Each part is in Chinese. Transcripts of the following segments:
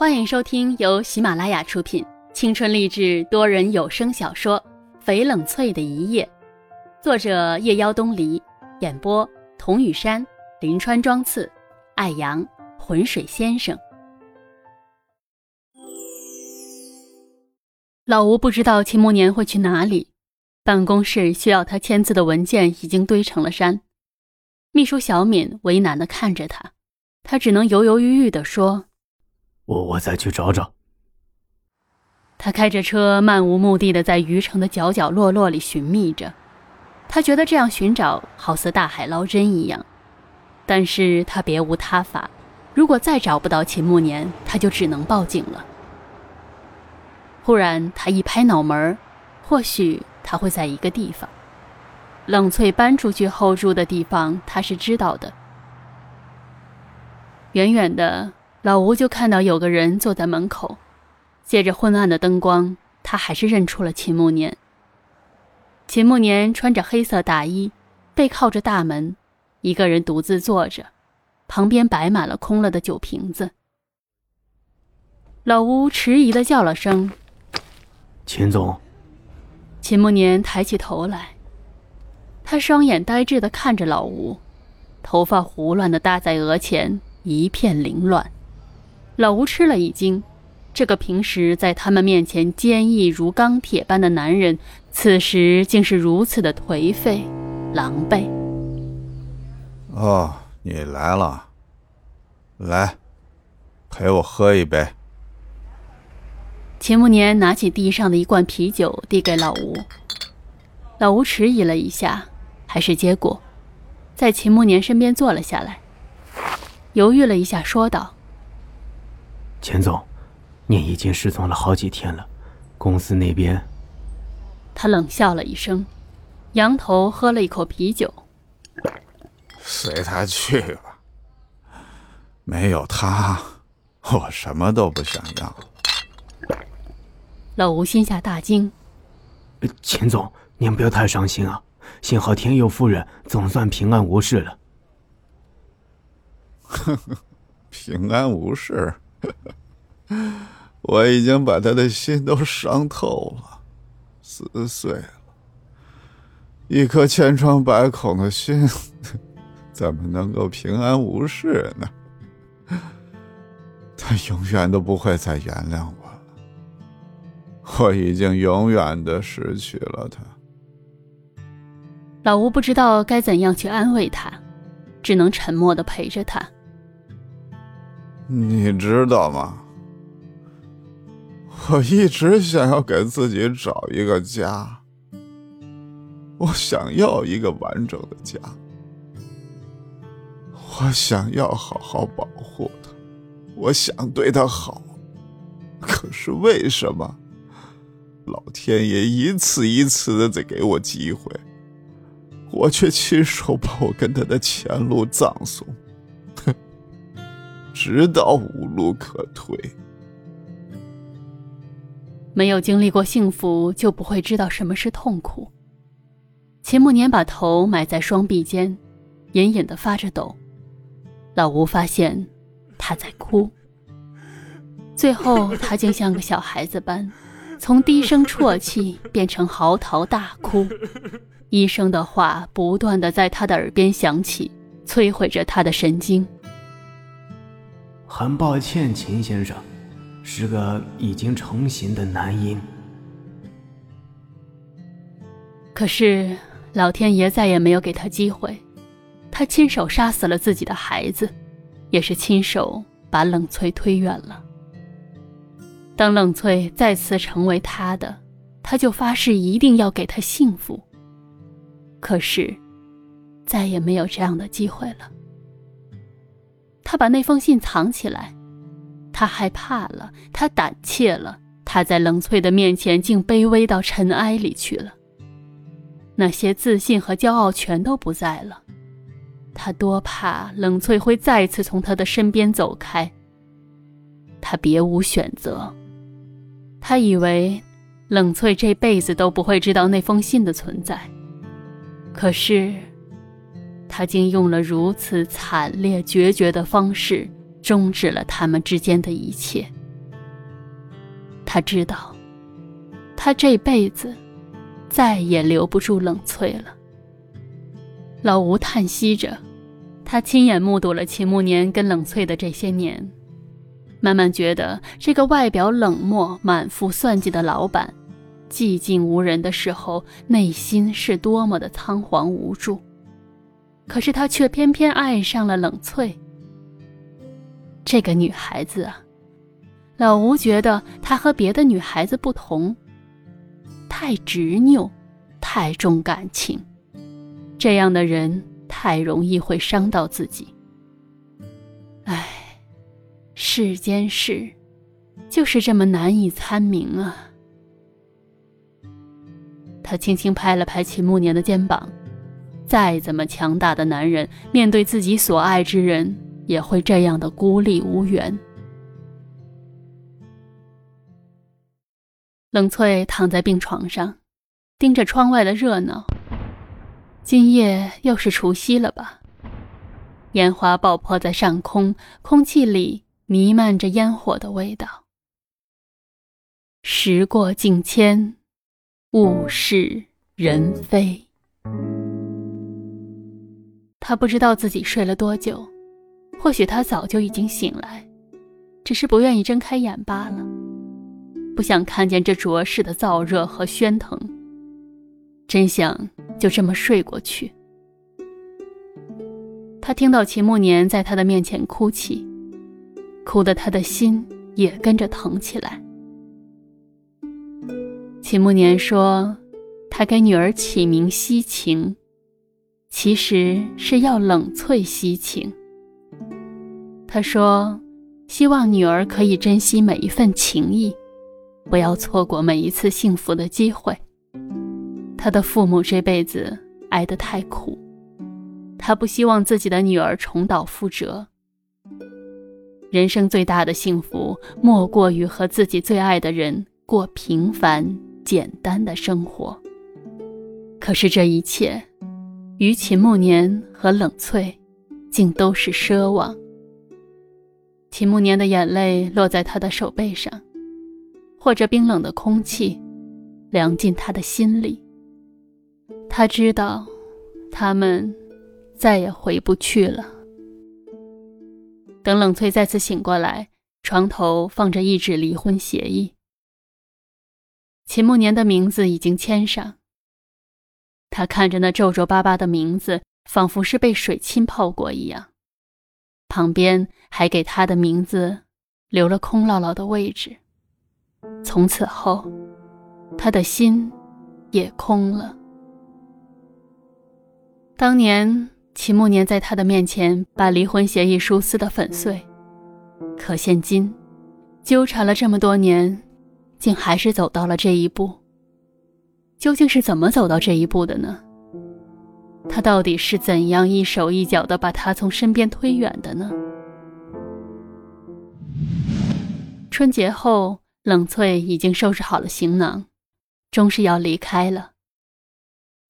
欢迎收听由喜马拉雅出品、青春励志多人有声小说《翡冷翠的一夜》，作者夜妖东篱，演播童雨山、林川、庄次、艾阳、浑水先生。老吴不知道秦慕年会去哪里，办公室需要他签字的文件已经堆成了山。秘书小敏为难的看着他，他只能犹犹豫豫的说。我我再去找找。他开着车，漫无目的的在余城的角角落落里寻觅着。他觉得这样寻找好似大海捞针一样，但是他别无他法。如果再找不到秦慕年，他就只能报警了。忽然，他一拍脑门或许他会在一个地方。冷翠搬出去后住的地方，他是知道的。远远的。老吴就看到有个人坐在门口，借着昏暗的灯光，他还是认出了秦慕年。秦慕年穿着黑色大衣，背靠着大门，一个人独自坐着，旁边摆满了空了的酒瓶子。老吴迟疑的叫了声：“秦总。”秦慕年抬起头来，他双眼呆滞的看着老吴，头发胡乱的搭在额前，一片凌乱。老吴吃了一惊，这个平时在他们面前坚毅如钢铁般的男人，此时竟是如此的颓废、狼狈。哦，你来了，来，陪我喝一杯。秦慕年拿起地上的一罐啤酒，递给老吴。老吴迟疑了一下，还是接过，在秦慕年身边坐了下来，犹豫了一下，说道。钱总，您已经失踪了好几天了，公司那边……他冷笑了一声，仰头喝了一口啤酒。随他去吧，没有他，我什么都不想要。老吴心下大惊：“钱总，您不要太伤心啊，幸好天佑夫人总算平安无事了。”呵呵，平安无事。我已经把他的心都伤透了，撕碎了。一颗千疮百孔的心，怎么能够平安无事呢？他永远都不会再原谅我了。我已经永远的失去了他。老吴不知道该怎样去安慰他，只能沉默的陪着他。你知道吗？我一直想要给自己找一个家，我想要一个完整的家，我想要好好保护他，我想对他好，可是为什么老天爷一次一次的在给我机会，我却亲手把我跟他的前路葬送？直到无路可退。没有经历过幸福，就不会知道什么是痛苦。秦慕年把头埋在双臂间，隐隐的发着抖。老吴发现他在哭，最后他竟像个小孩子般，从低声啜泣变成嚎啕大哭。医生的话不断的在他的耳边响起，摧毁着他的神经。很抱歉，秦先生，是个已经成型的男婴。可是老天爷再也没有给他机会，他亲手杀死了自己的孩子，也是亲手把冷翠推远了。当冷翠再次成为他的，他就发誓一定要给他幸福。可是，再也没有这样的机会了。他把那封信藏起来，他害怕了，他胆怯了，他在冷翠的面前竟卑微到尘埃里去了。那些自信和骄傲全都不在了，他多怕冷翠会再次从他的身边走开。他别无选择，他以为冷翠这辈子都不会知道那封信的存在，可是。他竟用了如此惨烈决绝的方式，终止了他们之间的一切。他知道，他这辈子再也留不住冷翠了。老吴叹息着，他亲眼目睹了秦慕年跟冷翠的这些年，慢慢觉得这个外表冷漠、满腹算计的老板，寂静无人的时候，内心是多么的仓皇无助。可是他却偏偏爱上了冷翠。这个女孩子啊，老吴觉得她和别的女孩子不同，太执拗，太重感情。这样的人太容易会伤到自己。唉，世间事，就是这么难以参明啊。他轻轻拍了拍秦慕年的肩膀，再怎么强大的男人，面对自己所爱之人，也会这样的孤立无援。冷翠躺在病床上，盯着窗外的热闹。今夜又是除夕了吧？烟花爆破在上空，空气里弥漫着烟火的味道。时过境迁，物是人非。他不知道自己睡了多久，或许他早就已经醒来，只是不愿意睁开眼罢了，不想看见这浊世的燥热和喧腾。真想就这么睡过去。他听到秦慕年在他的面前哭泣，哭得他的心也跟着疼起来。秦慕年说，他给女儿起名西晴，其实是要冷翠惜情。他说，希望女儿可以珍惜每一份情谊，不要错过每一次幸福的机会。他的父母这辈子挨得太苦，他不希望自己的女儿重蹈覆辙。人生最大的幸福，莫过于和自己最爱的人过平凡简单的生活。可是这一切，于秦慕年和冷翠，竟都是奢望。秦慕年的眼泪落在他的手背上，或者冰冷的空气，凉进他的心里。他知道，他们再也回不去了。等冷翠再次醒过来，床头放着一纸离婚协议。秦慕年的名字已经签上。他看着那皱皱巴巴的名字，仿佛是被水浸泡过一样，旁边还给他的名字留了空落落的位置。从此后，他的心也空了。当年秦慕年在他的面前把离婚协议书撕得粉碎，可现今，纠缠了这么多年，竟还是走到了这一步。究竟是怎么走到这一步的呢？他到底是怎样一手一脚的把他从身边推远的呢？春节后，冷翠已经收拾好了行囊，终是要离开了。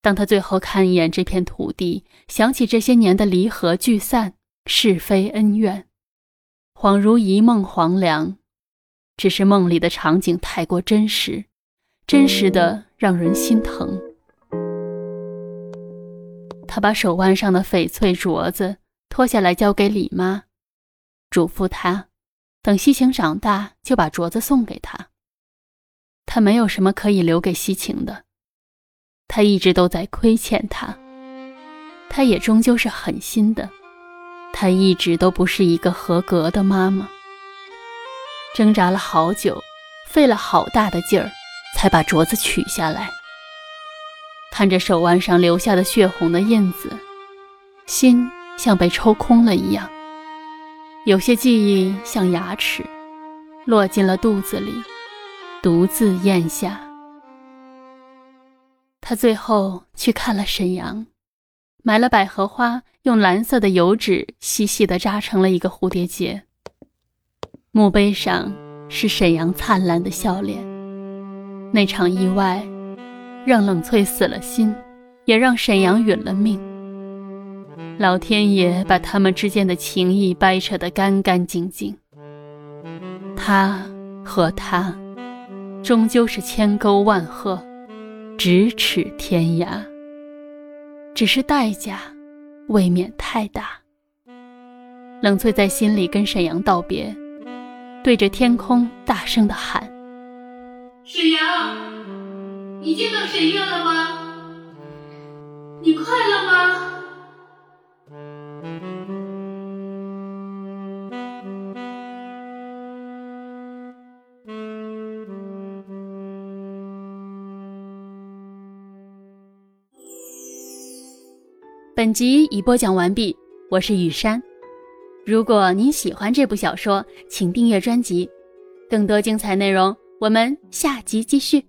当他最后看一眼这片土地，想起这些年的离合聚散、是非恩怨，恍如一梦黄粱。只是梦里的场景太过真实，真实的让人心疼。他把手腕上的翡翠镯子脱下来交给李妈，嘱咐她，等西晴长大就把镯子送给他。他没有什么可以留给西晴的。他一直都在亏欠他，他也终究是狠心的，他一直都不是一个合格的妈妈。挣扎了好久，费了好大的劲儿，才把镯子取下来。看着手腕上留下的血红的印子，心像被抽空了一样，有些记忆像牙齿，落进了肚子里，独自咽下。他最后去看了沈阳，买了百合花，用蓝色的油纸细细的扎成了一个蝴蝶结。墓碑上是沈阳灿烂的笑脸。那场意外，让冷翠死了心，也让沈阳殒了命。老天爷把他们之间的情谊掰扯得干干净净。他和他，终究是千沟万壑，咫尺天涯。只是代价，未免太大。冷翠在心里跟沈阳道别，对着天空大声的喊：“沈阳，你见到沈月了吗？你快乐吗？”本集已播讲完毕，我是雨山。如果您喜欢这部小说，请订阅专辑，更多精彩内容我们下集继续。